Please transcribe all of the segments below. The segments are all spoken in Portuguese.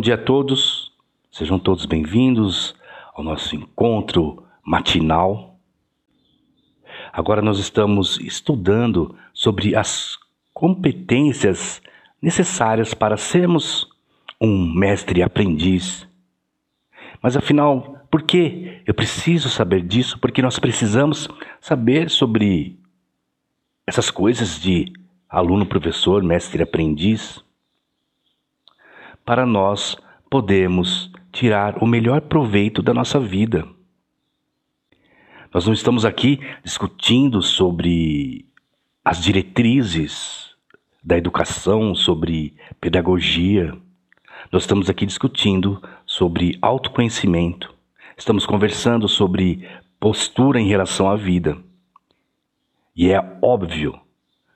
Bom dia a todos, sejam todos bem-vindos ao nosso encontro matinal. Agora nós estamos estudando sobre as competências necessárias para sermos um mestre aprendiz. Mas afinal, por que eu preciso saber disso? Porque nós precisamos saber sobre essas coisas de aluno, professor, mestre, aprendiz, para nós podermos tirar o melhor proveito da nossa vida. Nós não estamos aqui discutindo sobre as diretrizes da educação, sobre pedagogia. Nós estamos aqui discutindo sobre autoconhecimento. Estamos conversando sobre postura em relação à vida. E é óbvio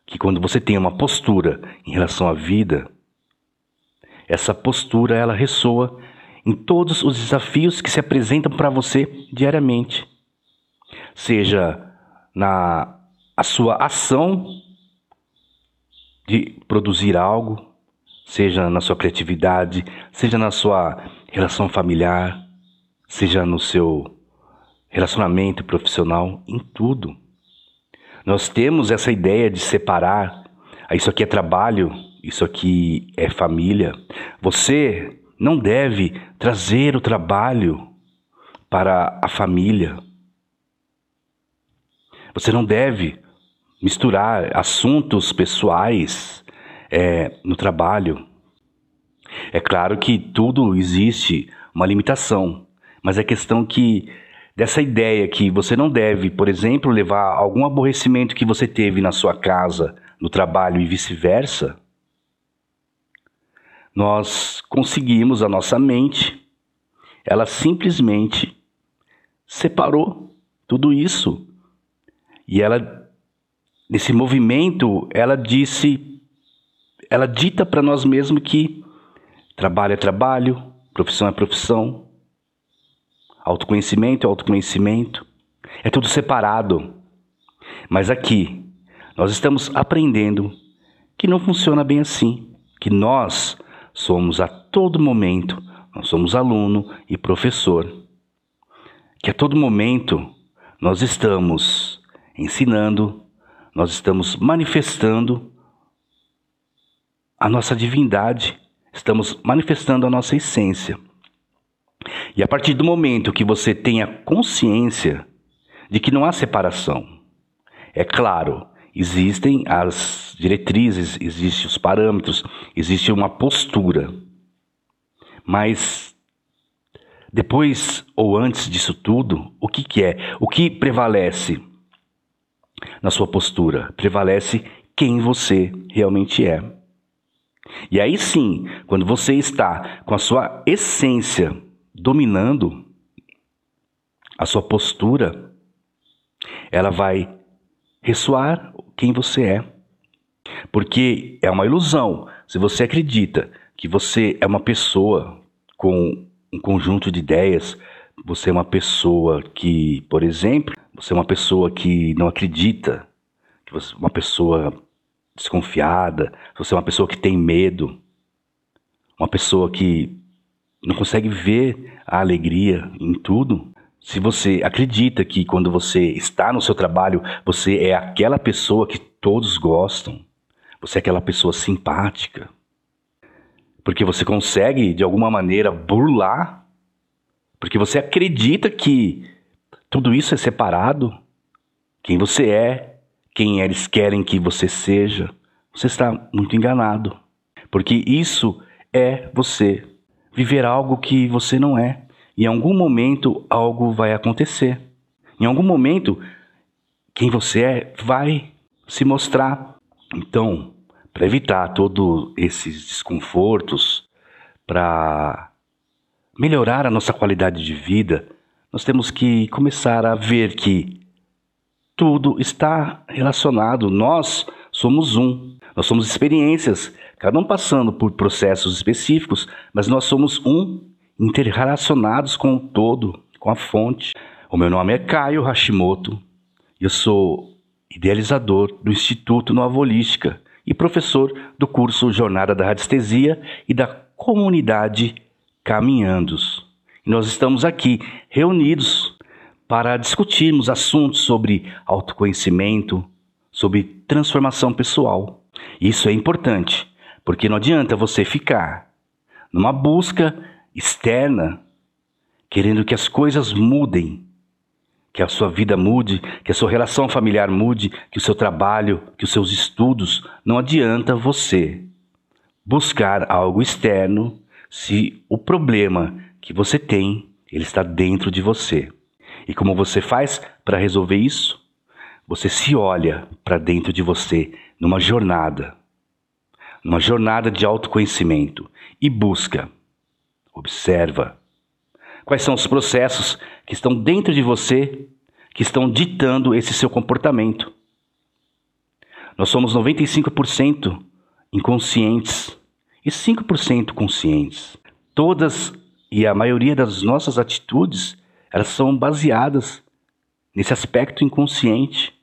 que quando você tem uma postura em relação à vida, essa postura ela ressoa em todos os desafios que se apresentam para você diariamente. Seja na a sua ação de produzir algo, seja na sua criatividade, seja na sua relação familiar, seja no seu relacionamento profissional, em tudo. Nós temos essa ideia de separar, ah, isso aqui é trabalho, isso aqui é família. Você não deve trazer o trabalho para a família. Você não deve misturar assuntos pessoais é, no trabalho. É claro que tudo existe uma limitação, mas é questão que dessa ideia que você não deve, por exemplo, levar algum aborrecimento que você teve na sua casa, no trabalho e vice-versa, nós conseguimos a nossa mente, ela simplesmente separou tudo isso. E ela, nesse movimento, ela disse, ela dita para nós mesmos que trabalho é trabalho, profissão é profissão, autoconhecimento é autoconhecimento, é tudo separado. Mas aqui, nós estamos aprendendo que não funciona bem assim, que nós somos a todo momento, nós somos aluno e professor. Que a todo momento nós estamos ensinando, nós estamos manifestando a nossa divindade, estamos manifestando a nossa essência. E a partir do momento que você tenha consciência de que não há separação, é claro, existem as diretrizes, existem os parâmetros, existe uma postura. Mas depois ou antes disso tudo, o que, que é? O que prevalece na sua postura? Prevalece quem você realmente é. E aí sim, quando você está com a sua essência dominando a sua postura, ela vai ressoar quem você é. Porque é uma ilusão. Se você acredita que você é uma pessoa com um conjunto de ideias, você é uma pessoa que, por exemplo, você é uma pessoa que não acredita, que você é uma pessoa desconfiada, você é uma pessoa que tem medo, uma pessoa que não consegue ver a alegria em tudo, se você acredita que quando você está no seu trabalho, você é aquela pessoa que todos gostam, você é aquela pessoa simpática, porque você consegue de alguma maneira burlar, porque você acredita que tudo isso é separado, quem você é, quem eles querem que você seja, você está muito enganado, porque isso é você viver algo que você não é. Em algum momento algo vai acontecer. Em algum momento, quem você é vai se mostrar. Então, para evitar todos esses desconfortos, para melhorar a nossa qualidade de vida, nós temos que começar a ver que tudo está relacionado. Nós somos um. Nós somos experiências, cada um passando por processos específicos, mas nós somos um interrelacionados com o todo, com a fonte. O meu nome é Caio Hashimoto, eu sou idealizador do Instituto Nova Holística e professor do curso Jornada da Radiestesia e da Comunidade caminhando. E nós estamos aqui reunidos para discutirmos assuntos sobre autoconhecimento, sobre transformação pessoal. Isso é importante, porque não adianta você ficar numa busca externa, querendo que as coisas mudem, que a sua vida mude, que a sua relação familiar mude, que o seu trabalho, que os seus estudos, não adianta você buscar algo externo se o problema que você tem, ele está dentro de você. E como você faz para resolver isso? Você se olha para dentro de você numa jornada, numa jornada de autoconhecimento e busca, observa quais são os processos que estão dentro de você que estão ditando esse seu comportamento. Nós somos 95% inconscientes e 5% conscientes. Todas e a maioria das nossas atitudes, elas são baseadas nesse aspecto inconsciente.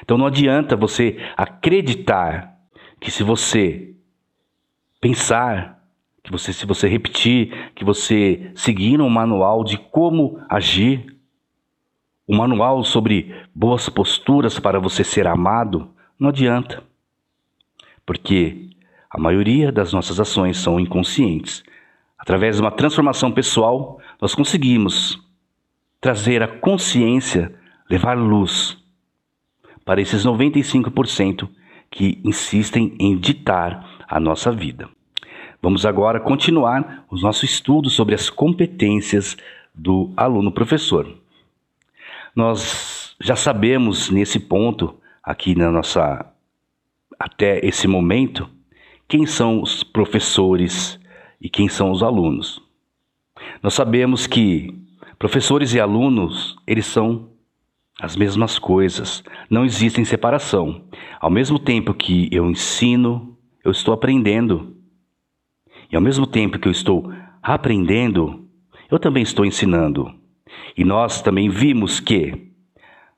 Então não adianta você acreditar que se você pensar, que você se você repetir, que você seguir um manual de como agir, um manual sobre boas posturas para você ser amado, não adianta. Porque a maioria das nossas ações são inconscientes. Através de uma transformação pessoal, nós conseguimos trazer a consciência, levar luz para esses 95% que insistem em ditar a nossa vida. Vamos agora continuar o nosso estudo sobre as competências do aluno-professor. Nós já sabemos nesse ponto, aqui na nossa até esse momento, quem são os professores e quem são os alunos. Nós sabemos que professores e alunos, eles são as mesmas coisas, não existem separação. Ao mesmo tempo que eu ensino, eu estou aprendendo. E ao mesmo tempo que eu estou aprendendo, eu também estou ensinando. E nós também vimos que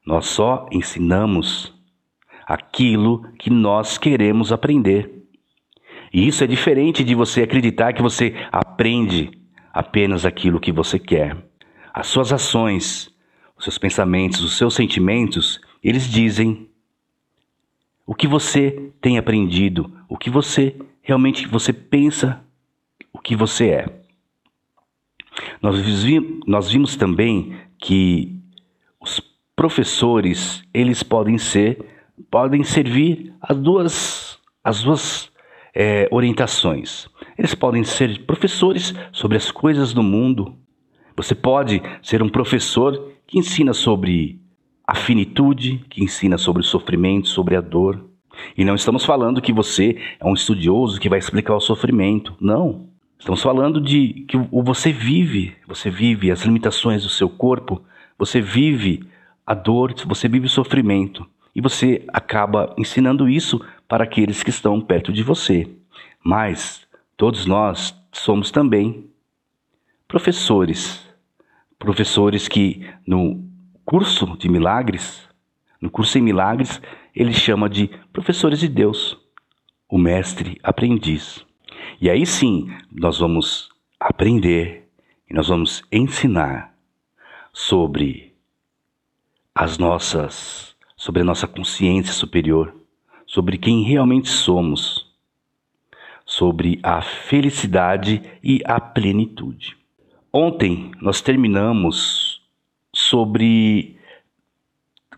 nós só ensinamos aquilo que nós queremos aprender. E isso é diferente de você acreditar que você aprende apenas aquilo que você quer. As suas ações, os seus pensamentos, os seus sentimentos, eles dizem o que você tem aprendido, o que você realmente você pensa, o que você é. Nós vimos, nós vimos também que os professores, eles podem ser, podem servir as duas, as duas é, orientações. Eles podem ser professores sobre as coisas do mundo. Você pode ser um professor que ensina sobre a finitude, que ensina sobre o sofrimento, sobre a dor. E não estamos falando que você é um estudioso que vai explicar o sofrimento. Não. Estamos falando de que você vive, você vive as limitações do seu corpo, você vive a dor, você vive o sofrimento. E você acaba ensinando isso para aqueles que estão perto de você. Mas todos nós somos também professores. Professores que no curso de milagres, no curso em milagres, ele chama de professores de Deus, o mestre aprendiz. E aí sim, nós vamos aprender e nós vamos ensinar sobre as nossas, sobre a nossa consciência superior, sobre quem realmente somos, sobre a felicidade e a plenitude. Ontem nós terminamos sobre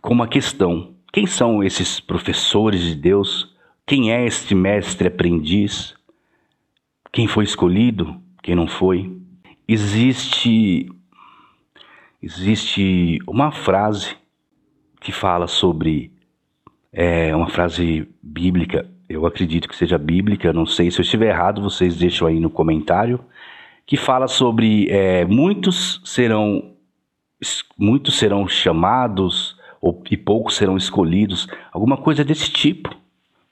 com uma questão: quem são esses professores de Deus? Quem é este mestre aprendiz? Quem foi escolhido? Quem não foi? Existe existe uma frase que fala sobre é uma frase bíblica, eu acredito que seja bíblica, não sei se eu estiver errado, vocês deixam aí no comentário, que fala sobre é, muitos serão muitos serão chamados ou, e poucos serão escolhidos, alguma coisa desse tipo.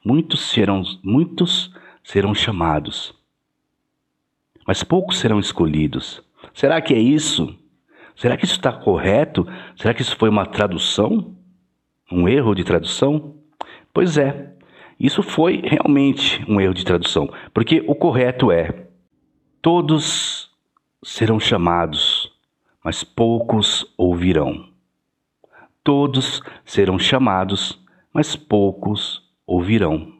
Muitos serão muitos serão chamados, mas poucos serão escolhidos. Será que é isso? Será que isso está correto? Será que isso foi uma tradução? Um erro de tradução? Pois é, isso foi realmente um erro de tradução, porque o correto é: todos serão chamados, mas poucos ouvirão. Todos serão chamados, mas poucos ouvirão.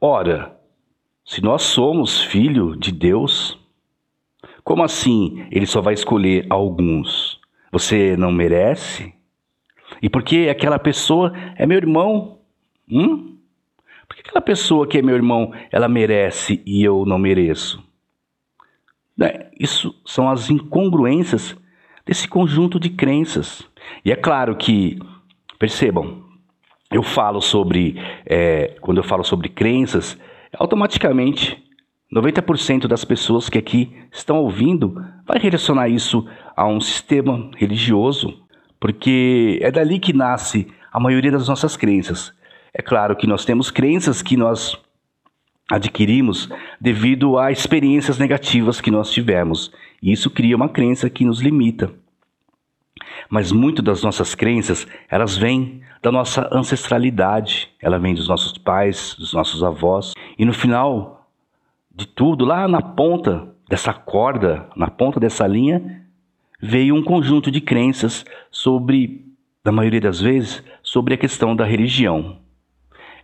Ora, se nós somos filho de Deus, como assim ele só vai escolher alguns? Você não merece? E porque aquela pessoa é meu irmão? Hum? Porque aquela pessoa que é meu irmão, ela merece e eu não mereço? Né? Isso são as incongruências desse conjunto de crenças. E é claro que, percebam, eu falo sobre, é, quando eu falo sobre crenças, automaticamente 90% das pessoas que aqui estão ouvindo vai relacionar isso a um sistema religioso, porque é dali que nasce a maioria das nossas crenças. É claro que nós temos crenças que nós adquirimos devido a experiências negativas que nós tivemos, e isso cria uma crença que nos limita. Mas muito das nossas crenças, elas vêm da nossa ancestralidade, ela vem dos nossos pais, dos nossos avós, e no final de tudo, lá na ponta dessa corda, na ponta dessa linha, veio um conjunto de crenças sobre, na maioria das vezes, sobre a questão da religião.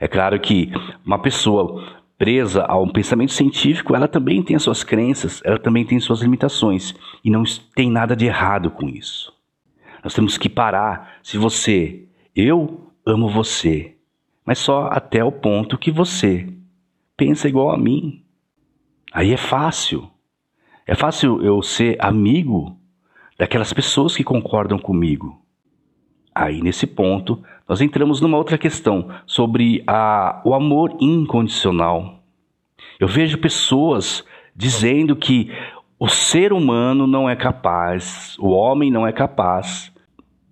É claro que uma pessoa presa a um pensamento científico, ela também tem as suas crenças, ela também tem suas limitações e não tem nada de errado com isso. Nós temos que parar. Se você, eu amo você, mas só até o ponto que você pensa igual a mim. Aí é fácil. É fácil eu ser amigo daquelas pessoas que concordam comigo. Aí nesse ponto nós entramos numa outra questão sobre a, o amor incondicional. Eu vejo pessoas dizendo que o ser humano não é capaz, o homem não é capaz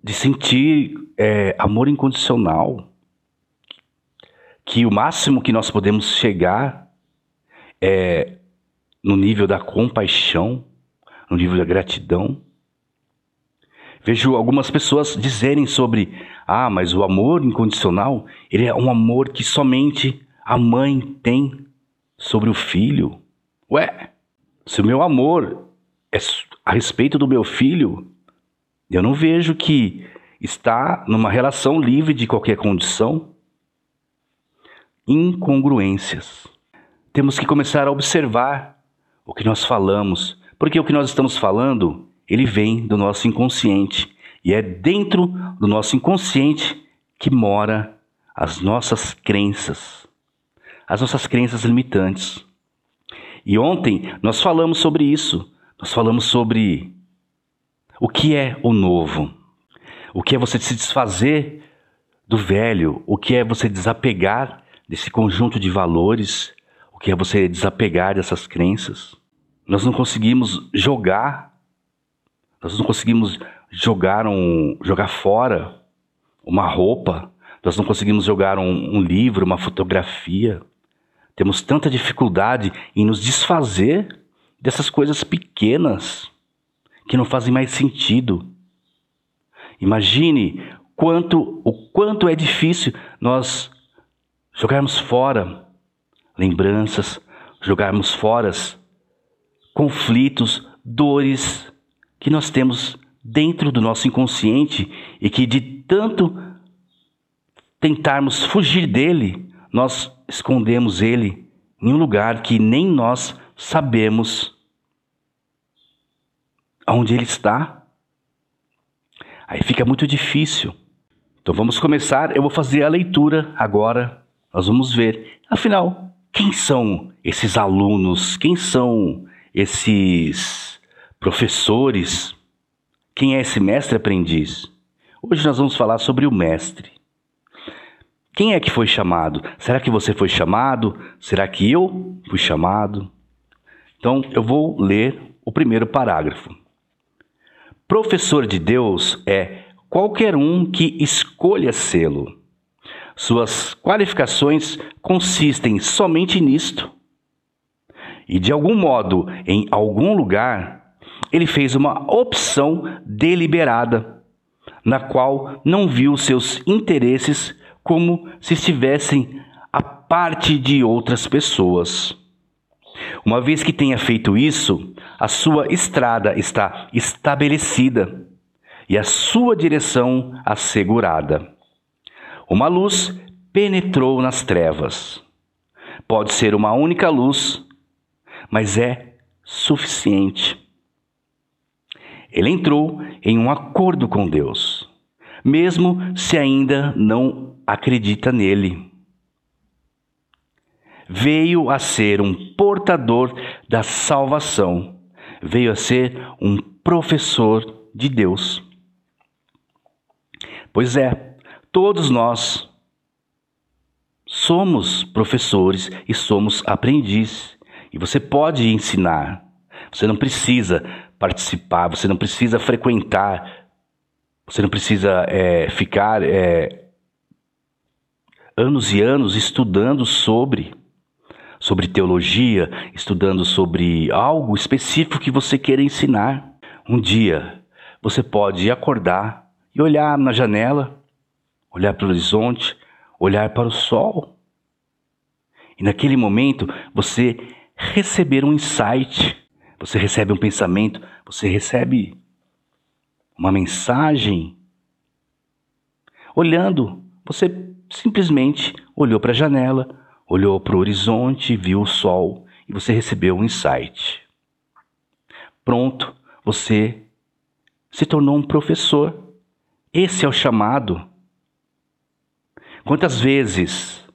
de sentir é, amor incondicional. Que o máximo que nós podemos chegar é no nível da compaixão, no nível da gratidão. Vejo algumas pessoas dizerem sobre, ah, mas o amor incondicional, ele é um amor que somente a mãe tem sobre o filho. Ué, se o meu amor é a respeito do meu filho, eu não vejo que está numa relação livre de qualquer condição. Incongruências. Temos que começar a observar o que nós falamos, porque o que nós estamos falando ele vem do nosso inconsciente. E é dentro do nosso inconsciente que mora as nossas crenças, as nossas crenças limitantes. E ontem nós falamos sobre isso. Nós falamos sobre o que é o novo, o que é você se desfazer do velho, o que é você desapegar desse conjunto de valores, o que é você desapegar dessas crenças. Nós não conseguimos jogar nós não conseguimos jogar, um, jogar fora uma roupa, nós não conseguimos jogar um, um livro, uma fotografia. Temos tanta dificuldade em nos desfazer dessas coisas pequenas que não fazem mais sentido. Imagine quanto o quanto é difícil nós jogarmos fora lembranças, jogarmos fora conflitos, dores, que nós temos dentro do nosso inconsciente e que de tanto tentarmos fugir dele, nós escondemos ele em um lugar que nem nós sabemos aonde ele está. Aí fica muito difícil. Então vamos começar. Eu vou fazer a leitura agora. Nós vamos ver. Afinal, quem são esses alunos? Quem são esses professores. Quem é esse mestre aprendiz? Hoje nós vamos falar sobre o mestre. Quem é que foi chamado? Será que você foi chamado? Será que eu fui chamado? Então eu vou ler o primeiro parágrafo. Professor de Deus é qualquer um que escolha sê-lo. Suas qualificações consistem somente nisto. E de algum modo, em algum lugar, ele fez uma opção deliberada, na qual não viu seus interesses como se estivessem a parte de outras pessoas. Uma vez que tenha feito isso, a sua estrada está estabelecida e a sua direção assegurada. Uma luz penetrou nas trevas. Pode ser uma única luz, mas é suficiente. Ele entrou em um acordo com Deus, mesmo se ainda não acredita nele. Veio a ser um portador da salvação, veio a ser um professor de Deus. Pois é, todos nós somos professores e somos aprendizes. E você pode ensinar. Você não precisa participar, você não precisa frequentar, você não precisa é, ficar é, anos e anos estudando sobre sobre teologia, estudando sobre algo específico que você queira ensinar. Um dia você pode acordar e olhar na janela, olhar para o horizonte, olhar para o sol. E naquele momento você receber um insight, você recebe um pensamento, você recebe uma mensagem. Olhando, você simplesmente olhou para a janela, olhou para o horizonte, viu o sol e você recebeu um insight. Pronto, você se tornou um professor. Esse é o chamado. Quantas vezes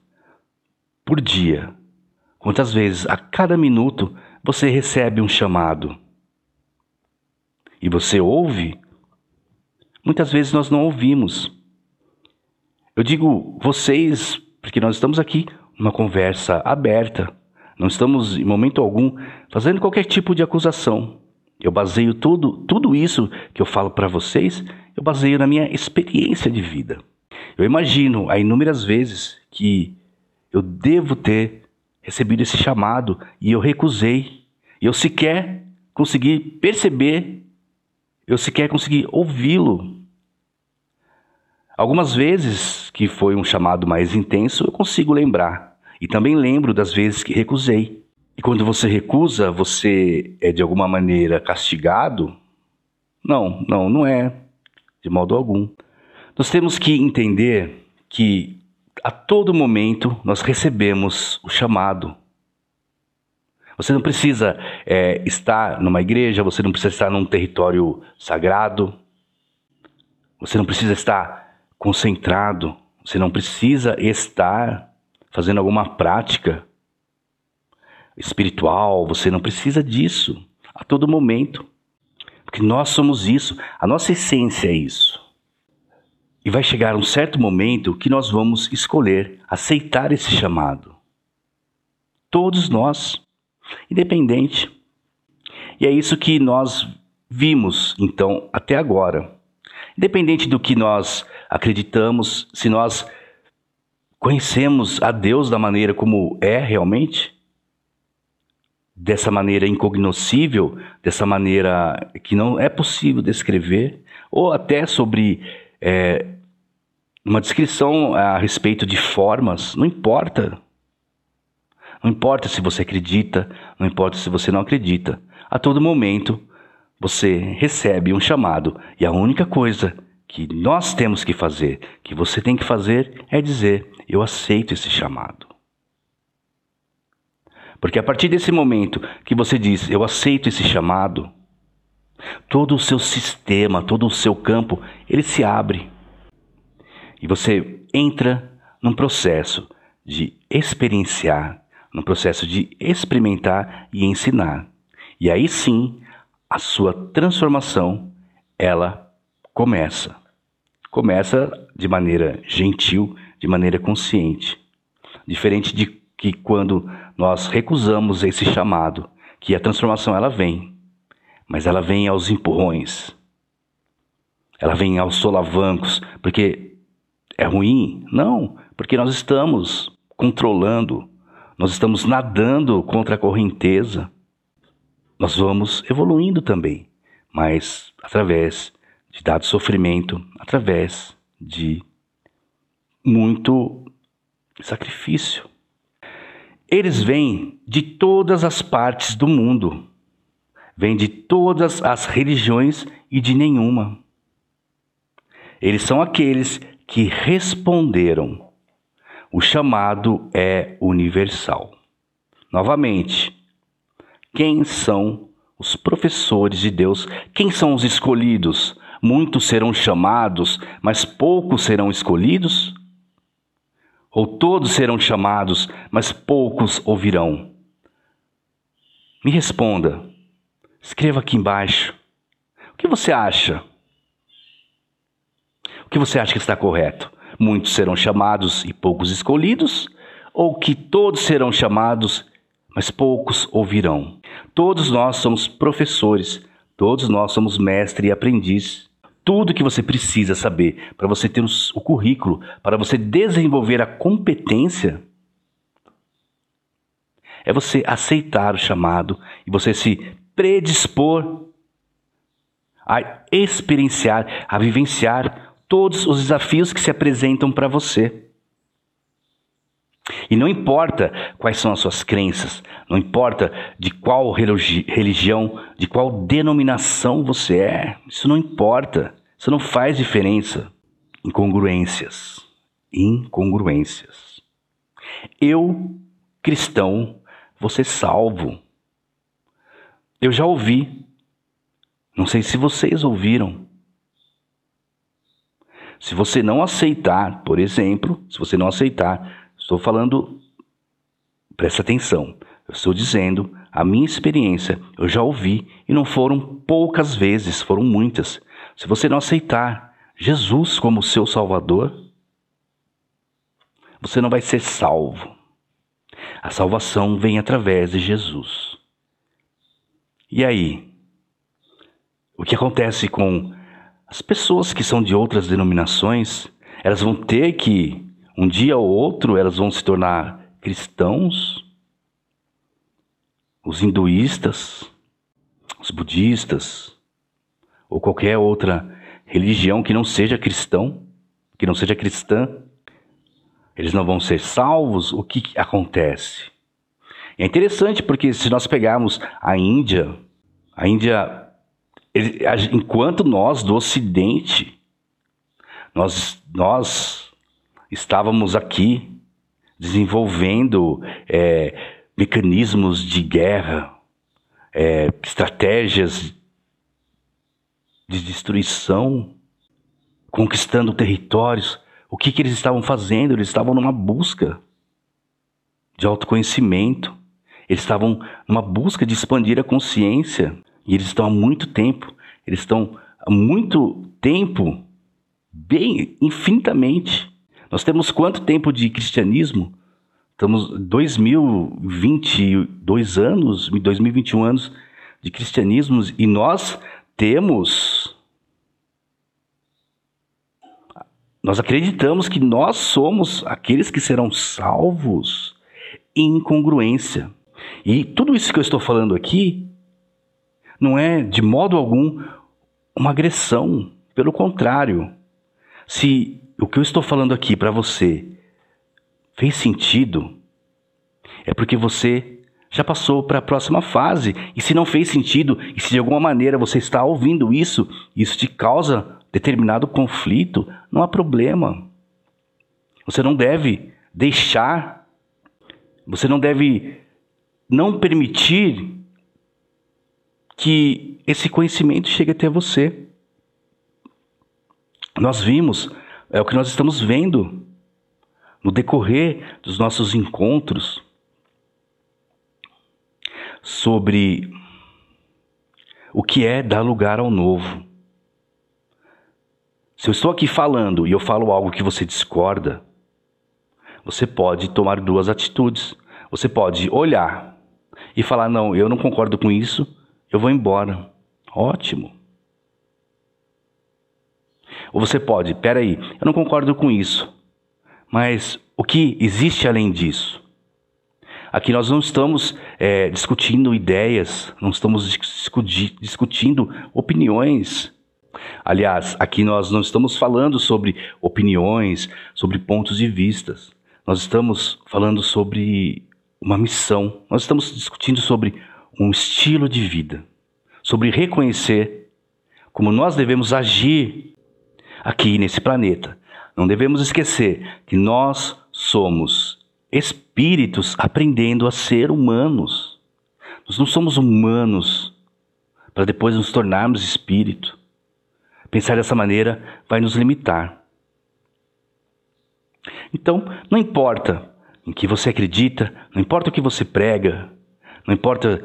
por dia, quantas vezes a cada minuto você recebe um chamado e você ouve? Muitas vezes nós não ouvimos. Eu digo vocês, porque nós estamos aqui numa conversa aberta, não estamos em momento algum fazendo qualquer tipo de acusação. Eu baseio tudo, tudo isso que eu falo para vocês, eu baseio na minha experiência de vida. Eu imagino a inúmeras vezes que eu devo ter recebido esse chamado e eu recusei. E eu sequer consegui perceber, eu sequer consegui ouvi-lo. Algumas vezes que foi um chamado mais intenso, eu consigo lembrar. E também lembro das vezes que recusei. E quando você recusa, você é de alguma maneira castigado? Não, não, não é, de modo algum. Nós temos que entender que a todo momento nós recebemos o chamado. Você não precisa é, estar numa igreja, você não precisa estar num território sagrado, você não precisa estar concentrado, você não precisa estar fazendo alguma prática espiritual, você não precisa disso a todo momento. Porque nós somos isso, a nossa essência é isso. E vai chegar um certo momento que nós vamos escolher aceitar esse chamado. Todos nós, independente. E é isso que nós vimos, então, até agora. Independente do que nós acreditamos, se nós conhecemos a Deus da maneira como é realmente, dessa maneira incognoscível, dessa maneira que não é possível descrever, ou até sobre é, uma descrição a respeito de formas, não importa. Não importa se você acredita, não importa se você não acredita. A todo momento você recebe um chamado e a única coisa que nós temos que fazer, que você tem que fazer, é dizer: Eu aceito esse chamado. Porque a partir desse momento que você diz, eu aceito esse chamado, todo o seu sistema, todo o seu campo, ele se abre. E você entra num processo de experienciar, num processo de experimentar e ensinar. E aí sim, a sua transformação, ela começa. Começa de maneira gentil, de maneira consciente. Diferente de que quando nós recusamos esse chamado, que a transformação ela vem, mas ela vem aos empurrões. Ela vem aos solavancos, porque é ruim? Não, porque nós estamos controlando, nós estamos nadando contra a correnteza. Nós vamos evoluindo também, mas através de dado sofrimento, através de muito sacrifício. Eles vêm de todas as partes do mundo. vêm de todas as religiões e de nenhuma. Eles são aqueles que responderam. O chamado é universal. Novamente, quem são os professores de Deus? Quem são os escolhidos? Muitos serão chamados, mas poucos serão escolhidos? Ou todos serão chamados, mas poucos ouvirão? Me responda. Escreva aqui embaixo. O que você acha? O que você acha que está correto? Muitos serão chamados e poucos escolhidos? Ou que todos serão chamados, mas poucos ouvirão? Todos nós somos professores, todos nós somos mestre e aprendiz. Tudo que você precisa saber para você ter o currículo, para você desenvolver a competência, é você aceitar o chamado e você se predispor a experienciar, a vivenciar todos os desafios que se apresentam para você. E não importa quais são as suas crenças, não importa de qual religião, de qual denominação você é, isso não importa, isso não faz diferença. Incongruências. Incongruências. Eu, cristão, vou ser salvo. Eu já ouvi, não sei se vocês ouviram. Se você não aceitar, por exemplo, se você não aceitar, estou falando, presta atenção, eu estou dizendo a minha experiência, eu já ouvi e não foram poucas vezes, foram muitas. Se você não aceitar Jesus como seu Salvador, você não vai ser salvo. A salvação vem através de Jesus. E aí? O que acontece com as pessoas que são de outras denominações? Elas vão ter que, um dia ou outro, elas vão se tornar cristãos? Os hinduístas, os budistas, ou qualquer outra religião que não seja cristão, que não seja cristã, eles não vão ser salvos, o que acontece? É interessante porque se nós pegarmos a Índia, a Índia, ele, enquanto nós do Ocidente, nós, nós estávamos aqui desenvolvendo é, mecanismos de guerra, é, estratégias de destruição, conquistando territórios. O que, que eles estavam fazendo? Eles estavam numa busca de autoconhecimento. Eles estavam numa busca de expandir a consciência. E eles estão há muito tempo. Eles estão há muito tempo, bem infinitamente. Nós temos quanto tempo de cristianismo? Estamos 2022 anos, 2021 anos de cristianismo e nós temos nós acreditamos que nós somos aqueles que serão salvos em incongruência. E tudo isso que eu estou falando aqui não é de modo algum uma agressão, pelo contrário. Se o que eu estou falando aqui para você fez sentido, é porque você já passou para a próxima fase. E se não fez sentido, e se de alguma maneira você está ouvindo isso, isso te causa determinado conflito, não há problema. Você não deve deixar, você não deve não permitir que esse conhecimento chegue até você. Nós vimos, é o que nós estamos vendo no decorrer dos nossos encontros sobre o que é dar lugar ao novo. Se eu estou aqui falando e eu falo algo que você discorda, você pode tomar duas atitudes. Você pode olhar e falar: não, eu não concordo com isso, eu vou embora. Ótimo. Ou você pode, peraí, eu não concordo com isso, mas o que existe além disso? Aqui nós não estamos é, discutindo ideias, não estamos discuti discutindo opiniões. Aliás, aqui nós não estamos falando sobre opiniões, sobre pontos de vistas. Nós estamos falando sobre uma missão. Nós estamos discutindo sobre um estilo de vida, sobre reconhecer como nós devemos agir aqui nesse planeta. Não devemos esquecer que nós somos espíritos aprendendo a ser humanos. Nós não somos humanos para depois nos tornarmos espírito. Pensar dessa maneira vai nos limitar. Então, não importa em que você acredita, não importa o que você prega, não importa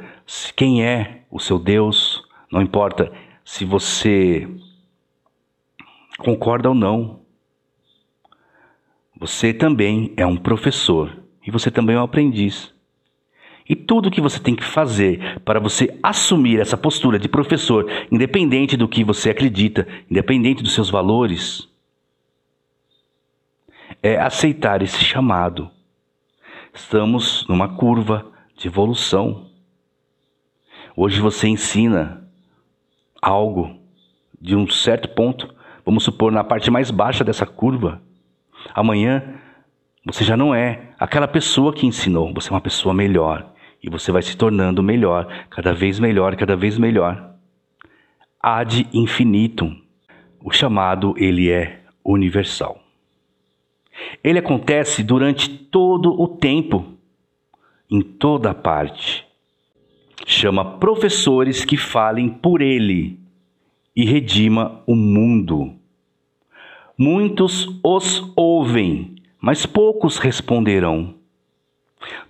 quem é o seu Deus, não importa se você concorda ou não. Você também é um professor e você também é um aprendiz. E tudo que você tem que fazer para você assumir essa postura de professor, independente do que você acredita, independente dos seus valores, é aceitar esse chamado. Estamos numa curva de evolução. Hoje você ensina algo de um certo ponto, vamos supor na parte mais baixa dessa curva. Amanhã você já não é aquela pessoa que ensinou, você é uma pessoa melhor. E você vai se tornando melhor, cada vez melhor, cada vez melhor. Ad infinitum. O chamado, ele é universal. Ele acontece durante todo o tempo, em toda parte. Chama professores que falem por ele e redima o mundo. Muitos os ouvem, mas poucos responderão.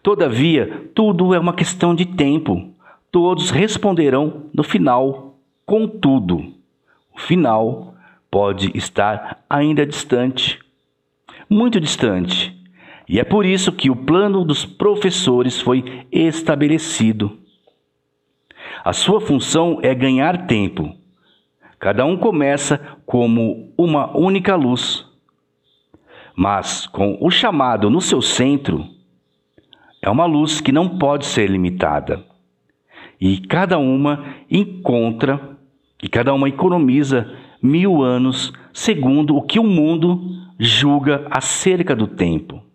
Todavia, tudo é uma questão de tempo. Todos responderão no final. Contudo, o final pode estar ainda distante muito distante. E é por isso que o plano dos professores foi estabelecido. A sua função é ganhar tempo. Cada um começa como uma única luz, mas com o chamado no seu centro, é uma luz que não pode ser limitada. E cada uma encontra, e cada uma economiza mil anos segundo o que o mundo julga acerca do tempo.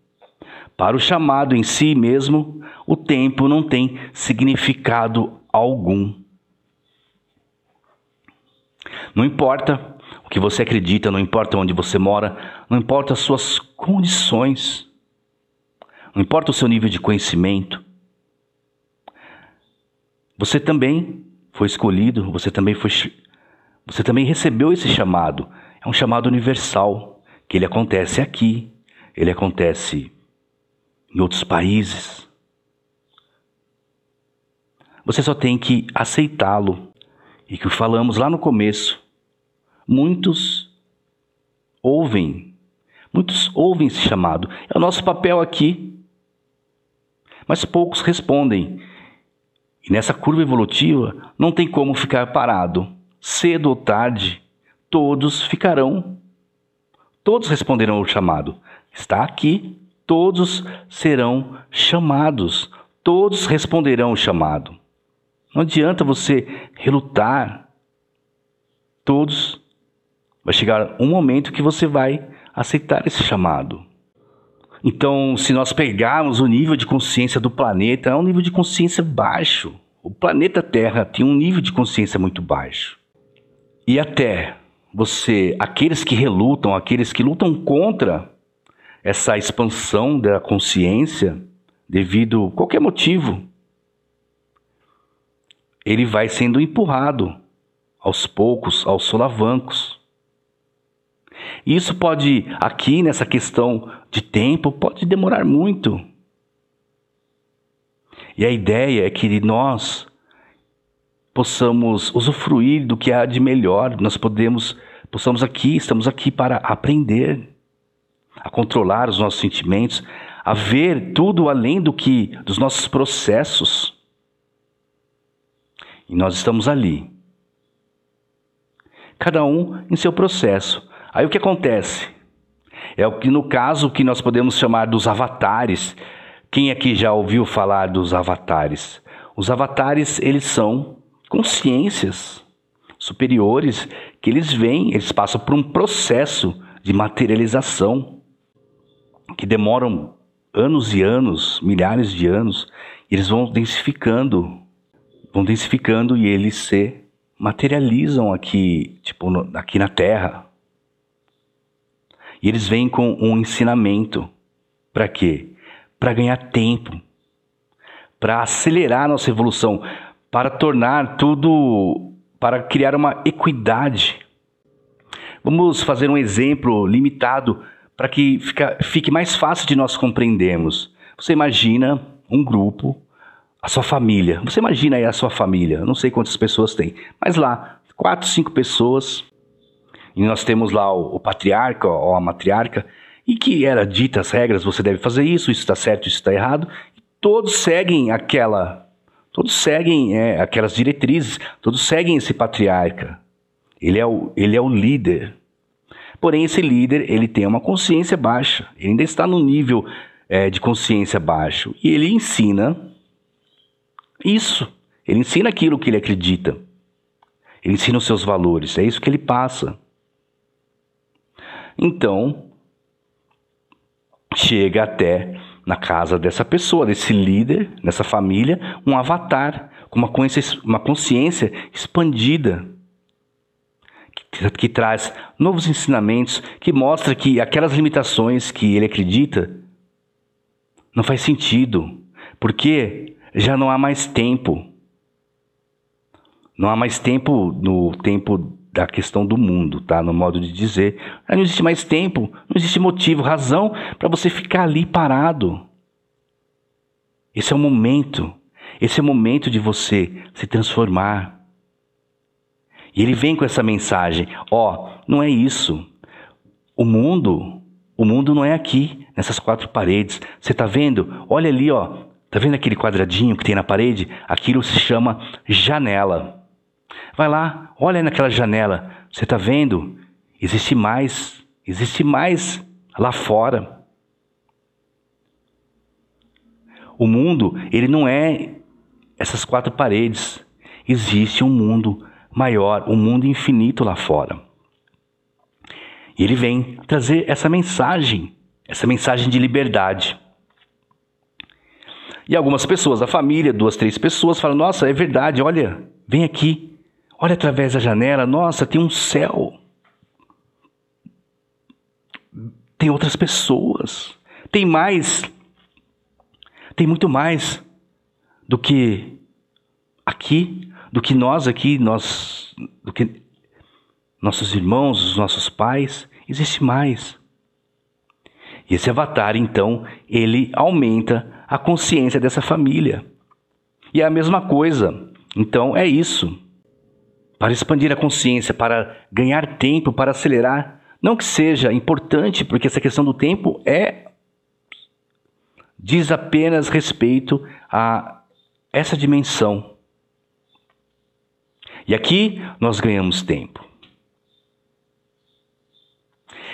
Para o chamado em si mesmo, o tempo não tem significado algum. Não importa o que você acredita, não importa onde você mora, não importa as suas condições, não importa o seu nível de conhecimento. Você também foi escolhido, você também foi você também recebeu esse chamado. É um chamado universal que ele acontece aqui, ele acontece em outros países. Você só tem que aceitá-lo. E que falamos lá no começo. Muitos ouvem, muitos ouvem esse chamado. É o nosso papel aqui. Mas poucos respondem. E nessa curva evolutiva não tem como ficar parado. Cedo ou tarde, todos ficarão Todos responderão ao chamado. Está aqui, todos serão chamados. Todos responderão ao chamado. Não adianta você relutar. Todos. Vai chegar um momento que você vai aceitar esse chamado. Então, se nós pegarmos o nível de consciência do planeta, é um nível de consciência baixo. O planeta Terra tem um nível de consciência muito baixo. E até você, aqueles que relutam, aqueles que lutam contra essa expansão da consciência, devido a qualquer motivo, ele vai sendo empurrado aos poucos, aos solavancos. Isso pode, aqui nessa questão de tempo, pode demorar muito. E a ideia é que nós possamos usufruir do que há de melhor, nós podemos, possamos aqui, estamos aqui para aprender a controlar os nossos sentimentos, a ver tudo além do que dos nossos processos. E nós estamos ali. Cada um em seu processo. Aí o que acontece? É o que no caso que nós podemos chamar dos avatares. Quem aqui já ouviu falar dos avatares? Os avatares, eles são consciências superiores que eles vêm, eles passam por um processo de materialização que demoram anos e anos, milhares de anos, eles vão densificando, vão densificando e eles se materializam aqui, tipo, no, aqui na Terra. E eles vêm com um ensinamento. Para quê? Para ganhar tempo, para acelerar a nossa evolução, para tornar tudo, para criar uma equidade. Vamos fazer um exemplo limitado para que fica, fique mais fácil de nós compreendermos. Você imagina um grupo, a sua família. Você imagina aí a sua família. não sei quantas pessoas tem, mas lá, quatro, cinco pessoas. E nós temos lá o, o patriarca ou a matriarca, e que era dita as regras, você deve fazer isso, isso está certo, isso está errado. Todos seguem aquela, todos seguem é, aquelas diretrizes, todos seguem esse patriarca. Ele é o, ele é o líder. Porém, esse líder ele tem uma consciência baixa, ele ainda está no nível é, de consciência baixo. E ele ensina isso. Ele ensina aquilo que ele acredita. Ele ensina os seus valores. É isso que ele passa. Então, chega até na casa dessa pessoa, desse líder, dessa família, um avatar com uma consciência, uma consciência expandida que, traz novos ensinamentos, que mostra que aquelas limitações que ele acredita não faz sentido, porque já não há mais tempo. Não há mais tempo no tempo da questão do mundo, tá? No modo de dizer. Não existe mais tempo, não existe motivo, razão para você ficar ali parado. Esse é o momento. Esse é o momento de você se transformar. E ele vem com essa mensagem: ó, oh, não é isso. O mundo, o mundo não é aqui, nessas quatro paredes. Você está vendo? Olha ali, ó. Tá vendo aquele quadradinho que tem na parede? Aquilo se chama janela. Vai lá, olha naquela janela. Você está vendo? Existe mais, existe mais lá fora. O mundo, ele não é essas quatro paredes. Existe um mundo maior, um mundo infinito lá fora. E ele vem trazer essa mensagem, essa mensagem de liberdade. E algumas pessoas, a família, duas, três pessoas, falam: Nossa, é verdade, olha, vem aqui, olha através da janela, nossa, tem um céu. Tem outras pessoas, tem mais, tem muito mais do que aqui do que nós aqui, nós, do que nossos irmãos, os nossos pais, existe mais. E esse avatar, então, ele aumenta a consciência dessa família. E é a mesma coisa. Então, é isso. Para expandir a consciência, para ganhar tempo, para acelerar. Não que seja importante, porque essa questão do tempo é. diz apenas respeito a essa dimensão e aqui nós ganhamos tempo.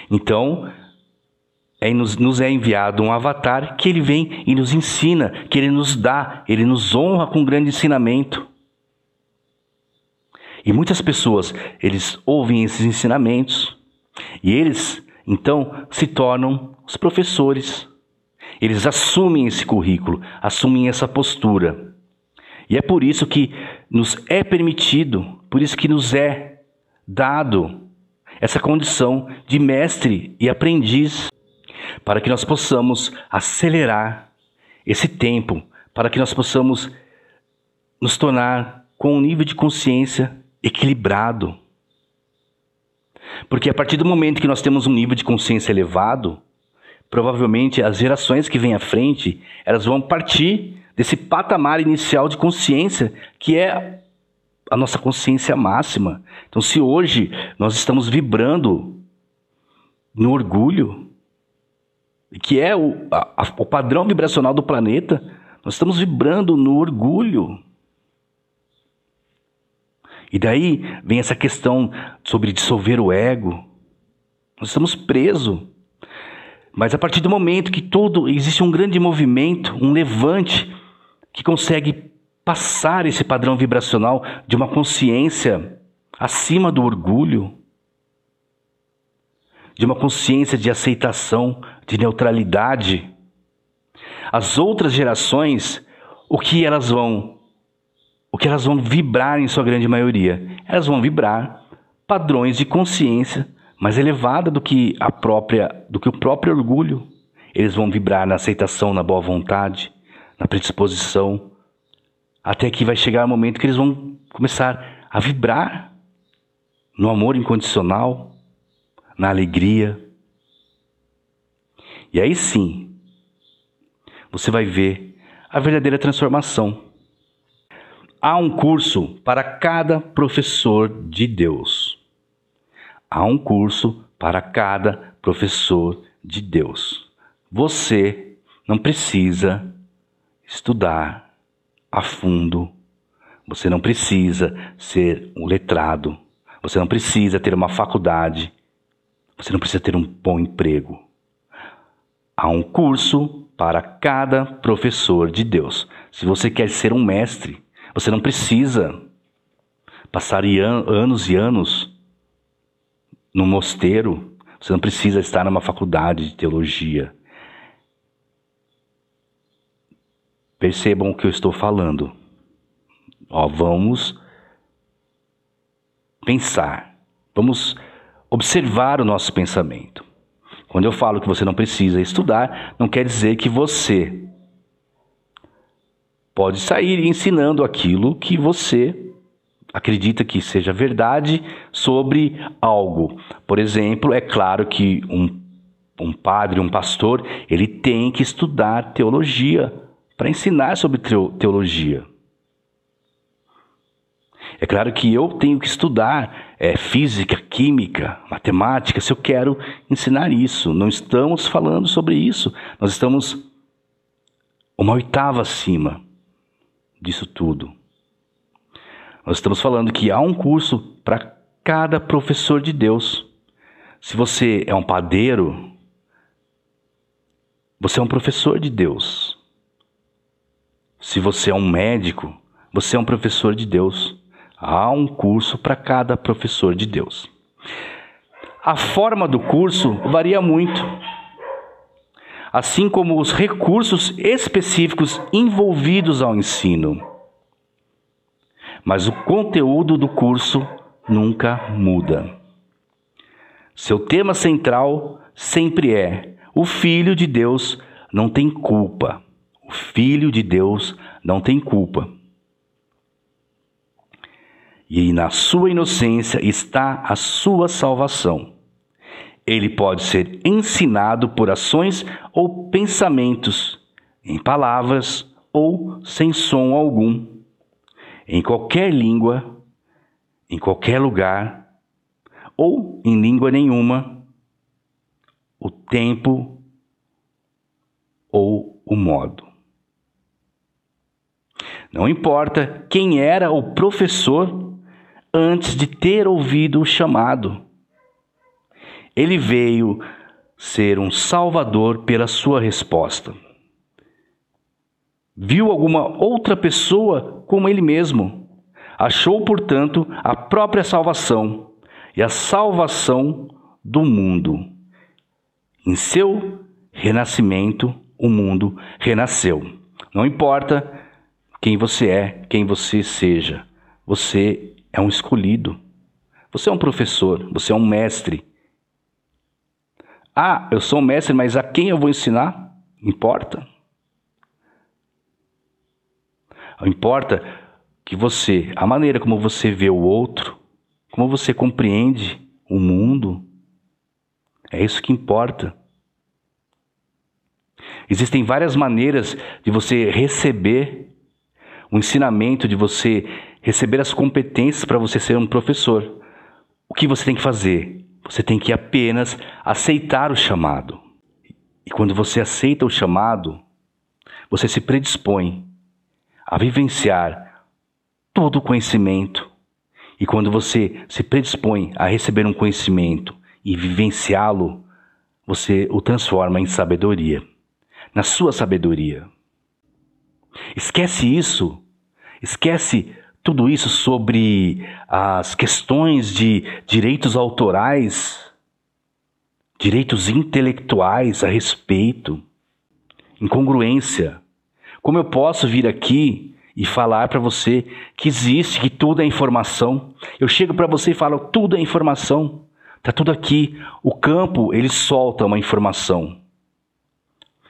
Então, é, nos, nos, é enviado um avatar que ele vem e nos ensina, que ele nos dá, ele nos honra com um grande ensinamento. E muitas pessoas, eles ouvem esses ensinamentos e eles, então, se tornam os professores. Eles assumem esse currículo, assumem essa postura. E é por isso que nos é permitido, por isso que nos é dado essa condição de mestre e aprendiz, para que nós possamos acelerar esse tempo, para que nós possamos nos tornar com um nível de consciência equilibrado. Porque a partir do momento que nós temos um nível de consciência elevado, provavelmente as gerações que vêm à frente, elas vão partir desse patamar inicial de consciência que é a nossa consciência máxima. Então, se hoje nós estamos vibrando no orgulho, que é o, a, o padrão vibracional do planeta, nós estamos vibrando no orgulho. E daí vem essa questão sobre dissolver o ego. Nós estamos presos. Mas a partir do momento que todo existe um grande movimento, um levante que consegue passar esse padrão vibracional de uma consciência acima do orgulho, de uma consciência de aceitação, de neutralidade. As outras gerações, o que elas vão o que elas vão vibrar em sua grande maioria elas vão vibrar padrões de consciência mais elevada do que a própria, do que o próprio orgulho. Eles vão vibrar na aceitação, na boa vontade, na predisposição, até que vai chegar o momento que eles vão começar a vibrar no amor incondicional, na alegria. E aí sim, você vai ver a verdadeira transformação. Há um curso para cada professor de Deus. Há um curso para cada professor de Deus. Você não precisa estudar a fundo. Você não precisa ser um letrado. Você não precisa ter uma faculdade. Você não precisa ter um bom emprego. Há um curso para cada professor de Deus. Se você quer ser um mestre, você não precisa passar anos e anos no mosteiro, você não precisa estar numa faculdade de teologia. Percebam o que eu estou falando. Ó, vamos pensar, vamos observar o nosso pensamento. Quando eu falo que você não precisa estudar, não quer dizer que você pode sair ensinando aquilo que você acredita que seja verdade sobre algo. Por exemplo, é claro que um, um padre, um pastor, ele tem que estudar teologia para ensinar sobre teologia. É claro que eu tenho que estudar é, física, química, matemática, se eu quero ensinar isso. Não estamos falando sobre isso. Nós estamos uma oitava acima disso tudo. Nós estamos falando que há um curso para cada professor de Deus. Se você é um padeiro, você é um professor de Deus. Se você é um médico, você é um professor de Deus. Há um curso para cada professor de Deus. A forma do curso varia muito, assim como os recursos específicos envolvidos ao ensino. Mas o conteúdo do curso nunca muda. Seu tema central sempre é: o Filho de Deus não tem culpa. O Filho de Deus não tem culpa e na sua inocência está a sua salvação. Ele pode ser ensinado por ações ou pensamentos, em palavras ou sem som algum, em qualquer língua, em qualquer lugar, ou em língua nenhuma, o tempo ou o modo. Não importa quem era o professor antes de ter ouvido o chamado. Ele veio ser um salvador pela sua resposta. Viu alguma outra pessoa como ele mesmo. Achou, portanto, a própria salvação e a salvação do mundo. Em seu renascimento, o mundo renasceu. Não importa quem você é, quem você seja, você é um escolhido. Você é um professor, você é um mestre. Ah, eu sou um mestre, mas a quem eu vou ensinar? Importa. Importa que você, a maneira como você vê o outro, como você compreende o mundo, é isso que importa. Existem várias maneiras de você receber o ensinamento, de você receber as competências para você ser um professor. O que você tem que fazer? Você tem que apenas aceitar o chamado. E quando você aceita o chamado, você se predispõe a vivenciar todo o conhecimento. E quando você se predispõe a receber um conhecimento e vivenciá-lo, você o transforma em sabedoria, na sua sabedoria. Esquece isso. Esquece tudo isso sobre as questões de direitos autorais, direitos intelectuais a respeito, incongruência. Como eu posso vir aqui e falar para você que existe, que tudo é informação. Eu chego para você e falo, tudo é informação. Tá tudo aqui. O campo, ele solta uma informação.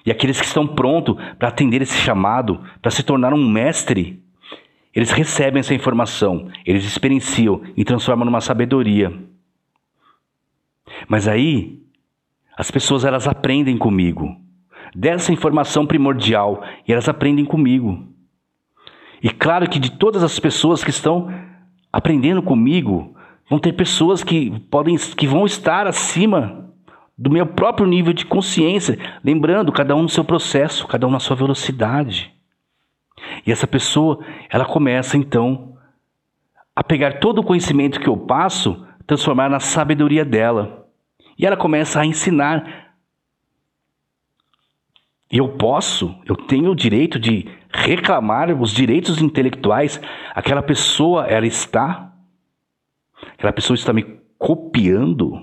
E aqueles que estão prontos para atender esse chamado, para se tornar um mestre, eles recebem essa informação, eles experienciam e transformam numa sabedoria. Mas aí, as pessoas elas aprendem comigo dessa informação primordial e elas aprendem comigo. E claro que de todas as pessoas que estão aprendendo comigo, vão ter pessoas que podem que vão estar acima do meu próprio nível de consciência, lembrando cada um no seu processo, cada um na sua velocidade. E essa pessoa, ela começa então a pegar todo o conhecimento que eu passo, transformar na sabedoria dela. E ela começa a ensinar. E eu posso, eu tenho o direito de reclamar os direitos intelectuais. Aquela pessoa, ela está, aquela pessoa está me copiando.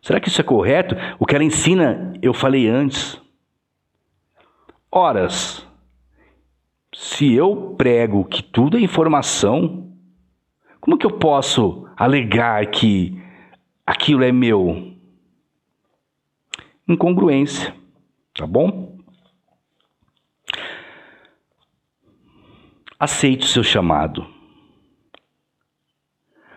Será que isso é correto? O que ela ensina, eu falei antes. Horas. Se eu prego que tudo é informação, como que eu posso alegar que aquilo é meu? Incongruência, tá bom? Aceite o seu chamado.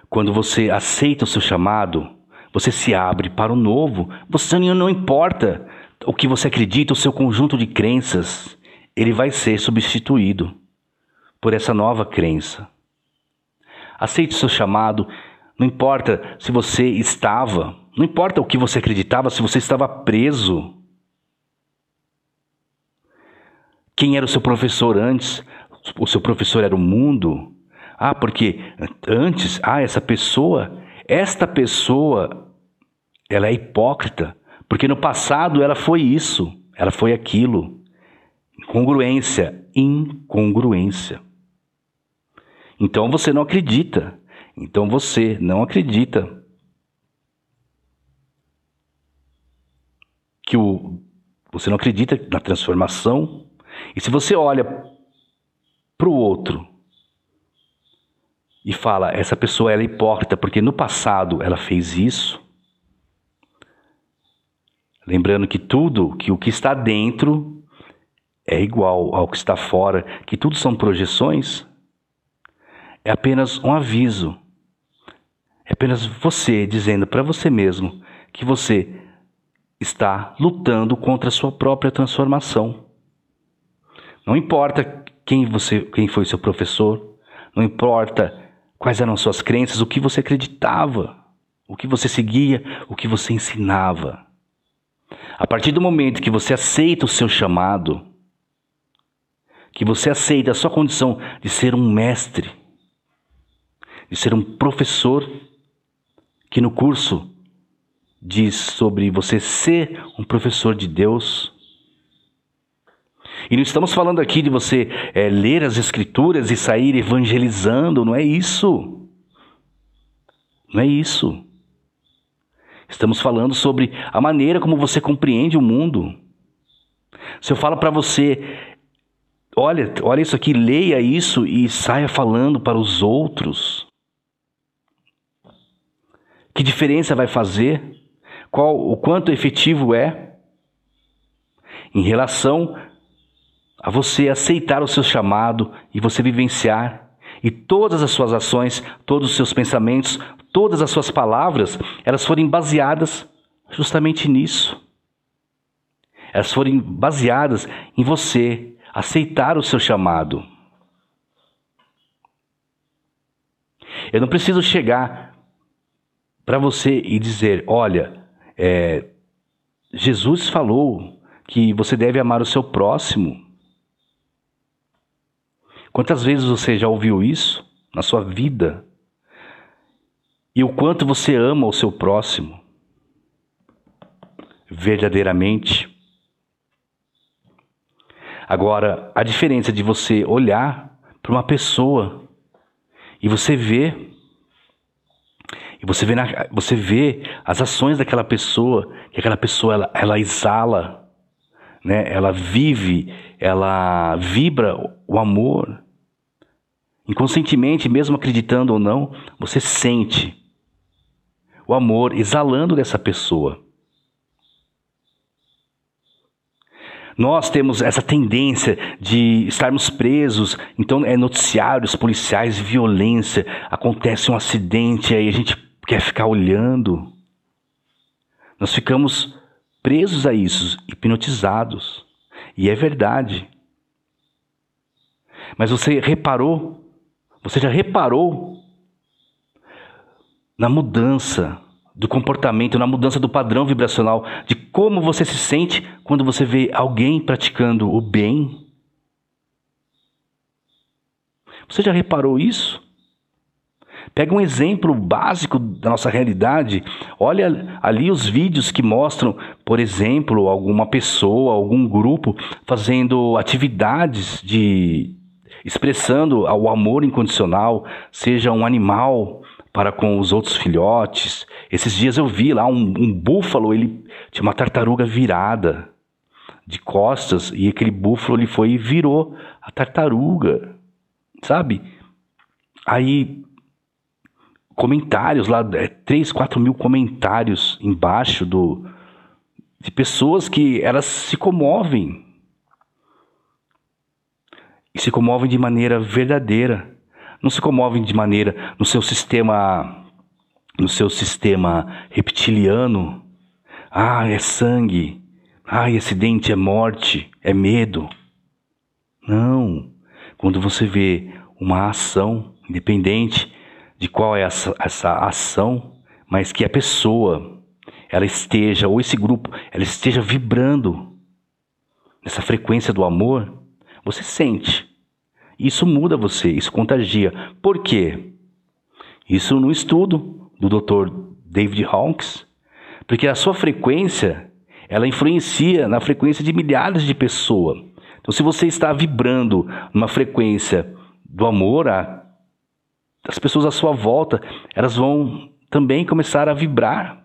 Quando você aceita o seu chamado, você se abre para o novo. Você não importa o que você acredita, o seu conjunto de crenças ele vai ser substituído por essa nova crença. Aceite o seu chamado, não importa se você estava, não importa o que você acreditava, se você estava preso. Quem era o seu professor antes? O seu professor era o mundo. Ah, porque antes, ah, essa pessoa, esta pessoa, ela é hipócrita, porque no passado ela foi isso, ela foi aquilo. Congruência, incongruência. Então você não acredita. Então você não acredita que o você não acredita na transformação. E se você olha para o outro e fala, essa pessoa ela é hipócrita porque no passado ela fez isso, lembrando que tudo, que o que está dentro é igual ao que está fora, que tudo são projeções, é apenas um aviso. É apenas você dizendo para você mesmo que você está lutando contra a sua própria transformação. Não importa quem você, quem foi seu professor, não importa quais eram suas crenças, o que você acreditava, o que você seguia, o que você ensinava. A partir do momento que você aceita o seu chamado, que você aceita a sua condição de ser um mestre, de ser um professor, que no curso diz sobre você ser um professor de Deus. E não estamos falando aqui de você é, ler as Escrituras e sair evangelizando, não é isso. Não é isso. Estamos falando sobre a maneira como você compreende o mundo. Se eu falo para você, Olha, olha isso aqui, leia isso e saia falando para os outros. Que diferença vai fazer? Qual o quanto efetivo é em relação a você aceitar o seu chamado e você vivenciar e todas as suas ações, todos os seus pensamentos, todas as suas palavras, elas forem baseadas justamente nisso. Elas forem baseadas em você aceitar o seu chamado. Eu não preciso chegar para você e dizer: olha, é, Jesus falou que você deve amar o seu próximo. Quantas vezes você já ouviu isso na sua vida? E o quanto você ama o seu próximo? Verdadeiramente. Agora, a diferença de você olhar para uma pessoa e você vê e você vê, na, você vê as ações daquela pessoa, que aquela pessoa ela, ela exala né? Ela vive, ela vibra o amor. Inconscientemente, mesmo acreditando ou não, você sente o amor exalando dessa pessoa. Nós temos essa tendência de estarmos presos, então é noticiários, policiais, violência, acontece um acidente, aí a gente quer ficar olhando. Nós ficamos presos a isso, hipnotizados. E é verdade. Mas você reparou? Você já reparou na mudança do comportamento, na mudança do padrão vibracional, de como você se sente quando você vê alguém praticando o bem? Você já reparou isso? Pega um exemplo básico da nossa realidade. Olha ali os vídeos que mostram, por exemplo, alguma pessoa, algum grupo fazendo atividades de expressando o amor incondicional, seja um animal para com os outros filhotes. Esses dias eu vi lá um, um búfalo, ele tinha uma tartaruga virada de costas e aquele búfalo ele foi e virou a tartaruga, sabe? Aí comentários lá, é, 3, 4 mil comentários embaixo do de pessoas que elas se comovem e se comovem de maneira verdadeira não se comovem de maneira no seu sistema no seu sistema reptiliano. Ah, é sangue. Ah, esse dente é morte, é medo. Não. Quando você vê uma ação, independente de qual é essa, essa ação, mas que a pessoa, ela esteja, ou esse grupo, ela esteja vibrando nessa frequência do amor, você sente. Isso muda você, isso contagia. Por quê? Isso no estudo do Dr. David Hawkes, porque a sua frequência, ela influencia na frequência de milhares de pessoas. Então, se você está vibrando numa frequência do amor, a, as pessoas à sua volta, elas vão também começar a vibrar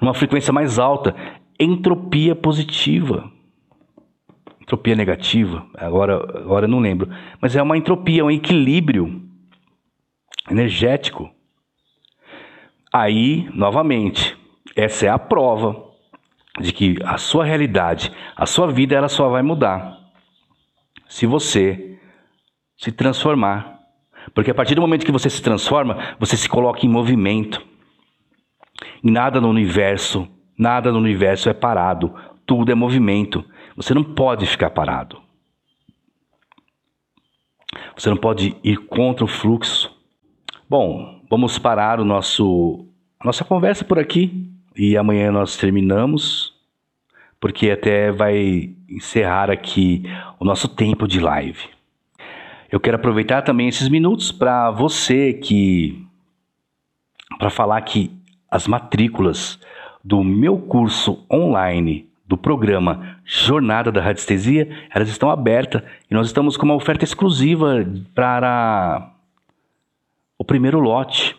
numa frequência mais alta, entropia positiva entropia negativa, agora, agora não lembro, mas é uma entropia, um equilíbrio energético. Aí, novamente, essa é a prova de que a sua realidade, a sua vida, ela só vai mudar se você se transformar. Porque a partir do momento que você se transforma, você se coloca em movimento. E nada no universo, nada no universo é parado, tudo é movimento. Você não pode ficar parado. Você não pode ir contra o fluxo. Bom, vamos parar o nosso a nossa conversa por aqui e amanhã nós terminamos, porque até vai encerrar aqui o nosso tempo de live. Eu quero aproveitar também esses minutos para você que para falar que as matrículas do meu curso online do programa Jornada da Radiestesia, elas estão abertas e nós estamos com uma oferta exclusiva para o primeiro lote.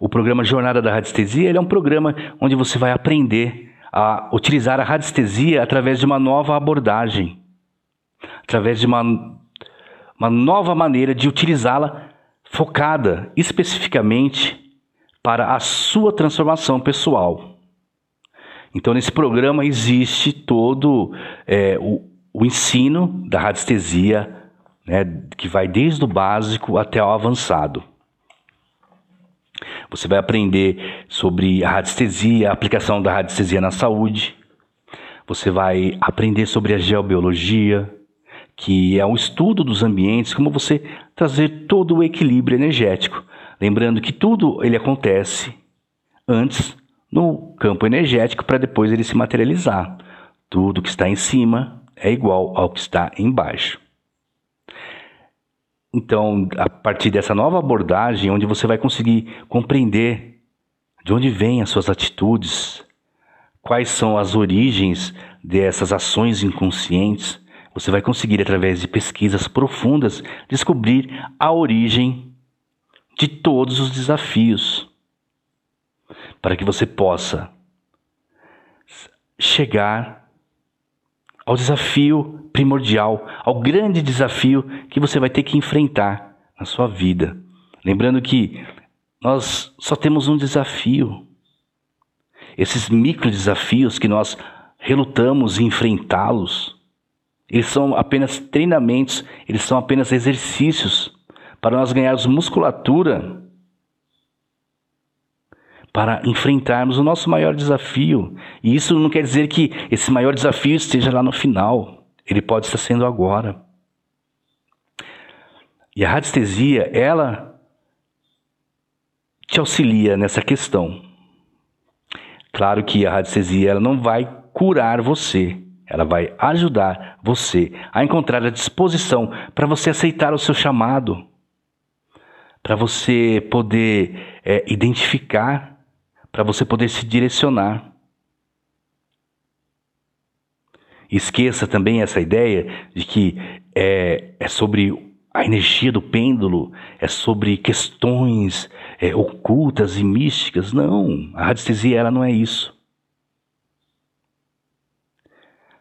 O programa Jornada da Radiestesia ele é um programa onde você vai aprender a utilizar a radiestesia através de uma nova abordagem, através de uma, uma nova maneira de utilizá-la focada especificamente para a sua transformação pessoal. Então, nesse programa existe todo é, o, o, ensino da radiestesia, né, que vai desde o básico até o avançado. Você vai aprender sobre a radiestesia, a aplicação da radiestesia na saúde. Você vai aprender sobre a geobiologia, que é um estudo dos ambientes, como você trazer todo o equilíbrio energético. Lembrando que tudo ele acontece antes no campo energético para depois ele se materializar. Tudo que está em cima é igual ao que está embaixo. Então, a partir dessa nova abordagem, onde você vai conseguir compreender de onde vêm as suas atitudes, quais são as origens dessas ações inconscientes, você vai conseguir, através de pesquisas profundas, descobrir a origem de todos os desafios para que você possa chegar ao desafio primordial, ao grande desafio que você vai ter que enfrentar na sua vida. Lembrando que nós só temos um desafio. Esses micro desafios que nós relutamos em enfrentá-los, eles são apenas treinamentos, eles são apenas exercícios para nós ganharmos musculatura para enfrentarmos o nosso maior desafio. E isso não quer dizer que esse maior desafio esteja lá no final. Ele pode estar sendo agora. E a radiestesia, ela te auxilia nessa questão. Claro que a radiestesia ela não vai curar você, ela vai ajudar você a encontrar a disposição para você aceitar o seu chamado, para você poder é, identificar para você poder se direcionar. Esqueça também essa ideia de que é, é sobre a energia do pêndulo, é sobre questões é, ocultas e místicas. Não, a radiestesia ela não é isso.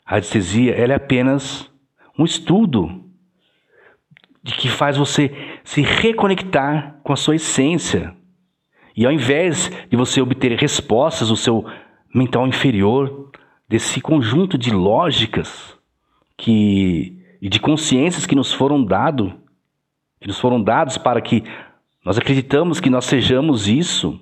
A radiestesia ela é apenas um estudo de que faz você se reconectar com a sua essência. E ao invés de você obter respostas do seu mental inferior, desse conjunto de lógicas que e de consciências que nos foram dado, que nos foram dados para que nós acreditamos que nós sejamos isso.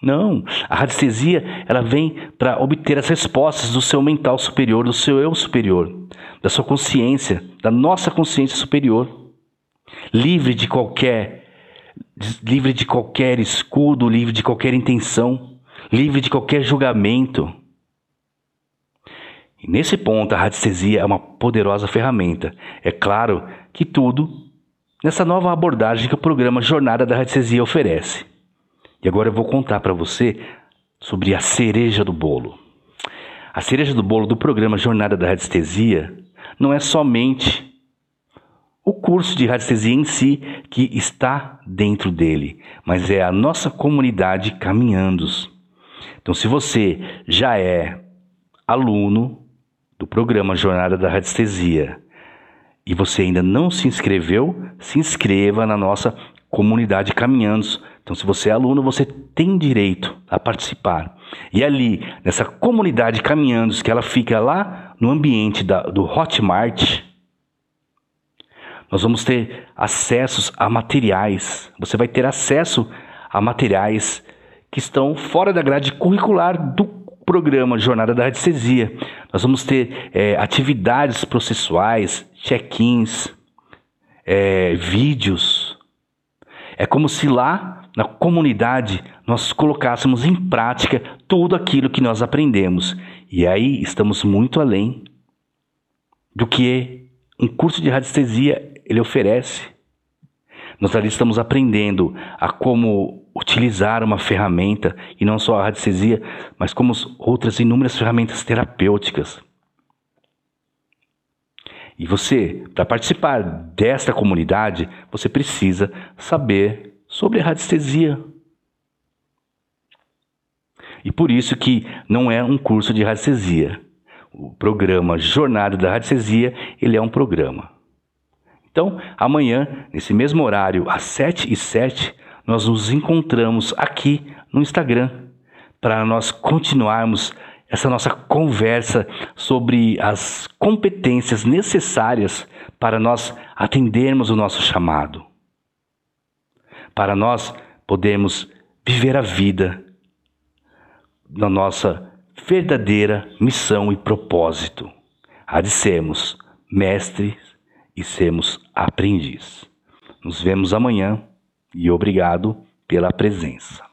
Não, a radiestesia ela vem para obter as respostas do seu mental superior, do seu eu superior, da sua consciência, da nossa consciência superior, livre de qualquer livre de qualquer escudo, livre de qualquer intenção, livre de qualquer julgamento. E nesse ponto, a radiestesia é uma poderosa ferramenta. É claro que tudo nessa nova abordagem que o programa Jornada da Radiestesia oferece. E agora eu vou contar para você sobre a cereja do bolo. A cereja do bolo do programa Jornada da Radiestesia não é somente o curso de radiestesia em si que está dentro dele, mas é a nossa comunidade caminhando. Então, se você já é aluno do programa Jornada da Radiestesia e você ainda não se inscreveu, se inscreva na nossa comunidade Caminhando. Então, se você é aluno, você tem direito a participar. E ali, nessa comunidade Caminhando, que ela fica lá no ambiente da, do Hotmart, nós vamos ter acessos a materiais. Você vai ter acesso a materiais que estão fora da grade curricular do programa Jornada da Radiestesia. Nós vamos ter é, atividades processuais, check-ins, é, vídeos. É como se lá na comunidade nós colocássemos em prática tudo aquilo que nós aprendemos. E aí estamos muito além do que um curso de radiestesia ele oferece. Nós ali estamos aprendendo a como utilizar uma ferramenta, e não só a radiestesia, mas como outras inúmeras ferramentas terapêuticas. E você, para participar desta comunidade, você precisa saber sobre a radiestesia. E por isso que não é um curso de radiestesia. O programa Jornada da Radiestesia, ele é um programa. Então, amanhã, nesse mesmo horário, às 7 e 7 nós nos encontramos aqui no Instagram para nós continuarmos essa nossa conversa sobre as competências necessárias para nós atendermos o nosso chamado. Para nós podermos viver a vida na nossa verdadeira missão e propósito. Há de sermos mestres e sermos aprendiz. Nos vemos amanhã e obrigado pela presença.